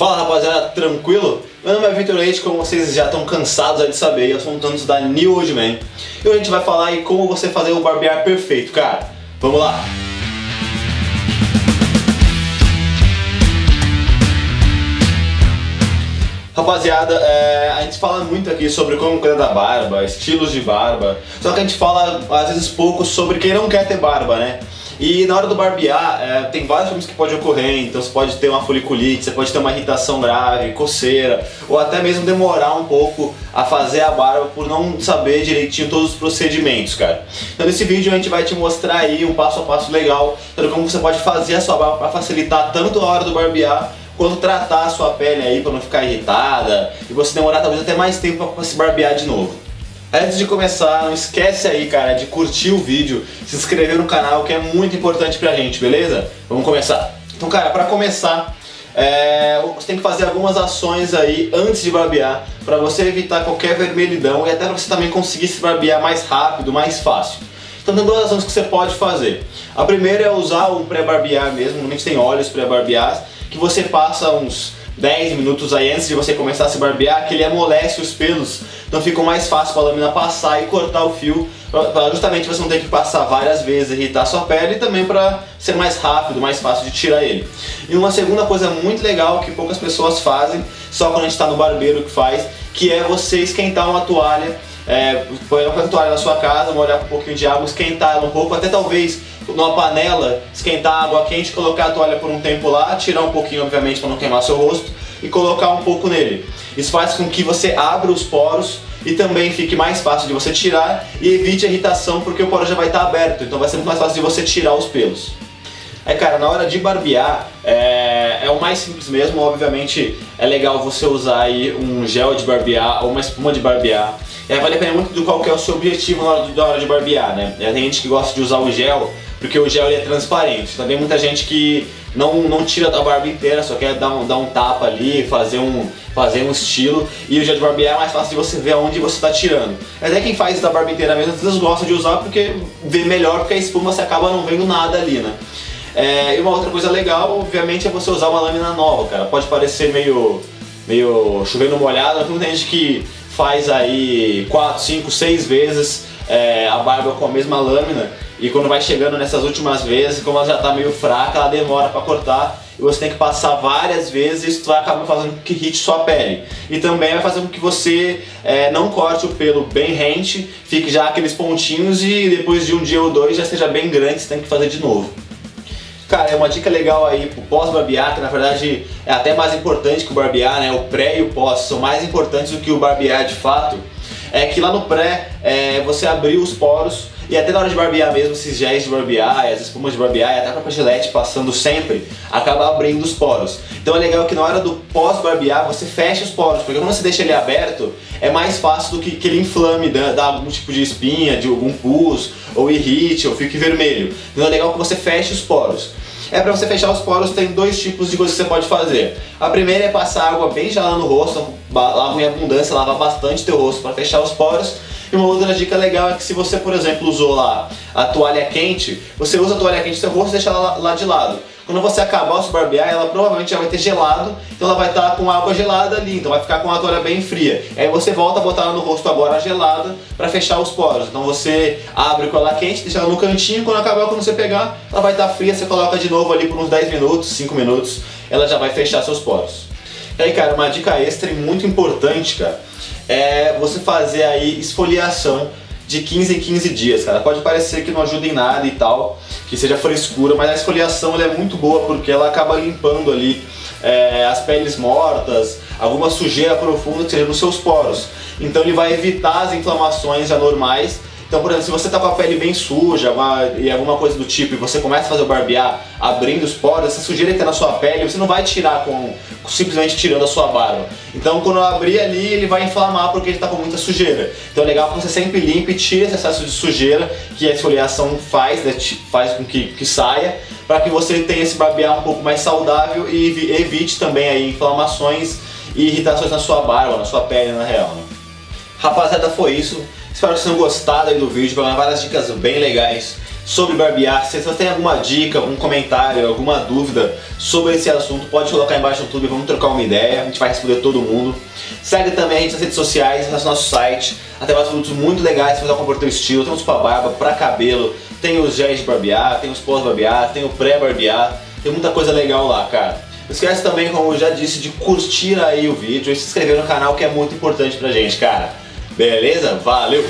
Fala rapaziada, tranquilo? Meu nome é Vitor Leite, como vocês já estão cansados de saber, eu sou um tanto da New Old Man. E hoje a gente vai falar aí como você fazer o barbear perfeito, cara. Vamos lá! Rapaziada, é, a gente fala muito aqui sobre como cuidar da barba, estilos de barba, só que a gente fala às vezes pouco sobre quem não quer ter barba, né? E na hora do barbear, é, tem vários problemas que podem ocorrer, então você pode ter uma foliculite, você pode ter uma irritação grave, coceira, ou até mesmo demorar um pouco a fazer a barba por não saber direitinho todos os procedimentos, cara. Então nesse vídeo a gente vai te mostrar aí um passo a passo legal, sobre como você pode fazer a sua barba para facilitar tanto a hora do barbear quanto tratar a sua pele aí para não ficar irritada e você demorar talvez até mais tempo para se barbear de novo. Antes de começar, não esquece aí, cara, de curtir o vídeo, se inscrever no canal, que é muito importante pra gente, beleza? Vamos começar. Então, cara, pra começar, é, você tem que fazer algumas ações aí antes de barbear, para você evitar qualquer vermelhidão e até você também conseguir se barbear mais rápido, mais fácil. Então tem duas ações que você pode fazer. A primeira é usar um pré-barbear mesmo, normalmente tem óleos pré-barbeados, que você passa uns 10 minutos aí antes de você começar a se barbear, que ele amolece os pelos, então fica mais fácil para a lâmina passar e cortar o fio, para justamente você não ter que passar várias vezes, irritar sua pele e também para ser mais rápido, mais fácil de tirar ele. E uma segunda coisa muito legal que poucas pessoas fazem, só quando a gente está no barbeiro que faz, que é você esquentar uma toalha é, uma toalha na sua casa, molhar com um pouquinho de água, esquentar ela um pouco, até talvez numa panela, esquentar água quente, colocar a toalha por um tempo lá, tirar um pouquinho, obviamente, para não queimar seu rosto, e colocar um pouco nele. Isso faz com que você abra os poros e também fique mais fácil de você tirar e evite a irritação porque o poro já vai estar aberto, então vai ser muito mais fácil de você tirar os pelos. É, cara, na hora de barbear, é, é, o mais simples mesmo, obviamente é legal você usar aí um gel de barbear ou uma espuma de barbear. É, vai depender muito do qual é o seu objetivo na hora, de, na hora de barbear, né? É, tem gente que gosta de usar o gel porque o gel é transparente. Também muita gente que não, não tira a barba inteira, só quer dar um, dar um tapa ali, fazer um, fazer um estilo. E o gel de barbear é mais fácil de você ver aonde você está tirando. Até quem faz da barba inteira mesmo, às vezes gosta de usar porque vê melhor, porque a espuma você acaba não vendo nada ali, né? É, e uma outra coisa legal, obviamente, é você usar uma lâmina nova, cara. Pode parecer meio, meio chovendo molhado, mas tem gente que faz aí 4, 5, 6 vezes é, a barba com a mesma lâmina e quando vai chegando nessas últimas vezes, como ela já está meio fraca, ela demora para cortar e você tem que passar várias vezes, isso vai acabar fazendo com que irrite sua pele. E também vai fazer com que você é, não corte o pelo bem rente, fique já aqueles pontinhos e depois de um dia ou dois já seja bem grande, você tem que fazer de novo. Cara, é uma dica legal aí pro pós-barbear, que na verdade é até mais importante que o barbear, né? O pré e o pós são mais importantes do que o barbear de fato. É que lá no pré é, você abrir os poros e até na hora de barbear mesmo, esses géis de barbear, as espumas de barbear até a própria gilete passando sempre, acaba abrindo os poros. Então é legal que na hora do pós-barbear você fecha os poros, porque quando você deixa ele aberto, é mais fácil do que, que ele inflame, dá, dá algum tipo de espinha, de algum pus, ou irrite, ou fique vermelho. Então é legal que você feche os poros. É para você fechar os poros, tem dois tipos de coisas que você pode fazer. A primeira é passar água bem gelada no rosto, lava em abundância, lava bastante teu rosto para fechar os poros. E uma outra dica legal é que se você, por exemplo, usou lá a toalha quente, você usa a toalha quente no seu rosto e deixa ela lá de lado. Quando você acabar o se barbear, ela provavelmente já vai ter gelado, então ela vai estar com água gelada ali, então vai ficar com a toalha bem fria. Aí você volta a botar ela no rosto agora gelada para fechar os poros. Então você abre com ela quente, deixa ela no cantinho, quando acabar, quando você pegar, ela vai estar fria, você coloca de novo ali por uns 10 minutos, 5 minutos, ela já vai fechar seus poros. E aí, cara, uma dica extra e muito importante, cara, é você fazer aí esfoliação de 15 em 15 dias, cara. Pode parecer que não ajuda em nada e tal, que seja frescura, mas a esfoliação é muito boa porque ela acaba limpando ali é, as peles mortas, alguma sujeira profunda que seja nos seus poros. Então ele vai evitar as inflamações anormais então, por exemplo, se você tá com a pele bem suja uma, e alguma coisa do tipo e você começa a fazer o barbear abrindo os poros, essa sujeira que tá na sua pele você não vai tirar com simplesmente tirando a sua barba. Então, quando eu abrir ali, ele vai inflamar porque ele tá com muita sujeira. Então, é legal que você sempre limpe e tire esse excesso de sujeira que a esfoliação faz, né, faz com que, que saia, para que você tenha esse barbear um pouco mais saudável e evite também aí inflamações e irritações na sua barba, na sua pele, na real. Né? Rapaziada, foi isso. Espero que vocês tenham gostado aí do vídeo, vai várias dicas bem legais sobre barbear. Se você tem alguma dica, algum comentário, alguma dúvida sobre esse assunto, pode colocar embaixo no YouTube, vamos trocar uma ideia, a gente vai responder todo mundo. Segue também a gente nas redes sociais, no nosso site, até mais produtos muito legais para compor teu estilo, temos para barba, para cabelo, tem os géis de barbear, tem os pós-barbear, tem o pré-barbear, tem muita coisa legal lá, cara. Não esquece também, como eu já disse, de curtir aí o vídeo e se inscrever no canal que é muito importante pra gente, cara. Beleza? Valeu!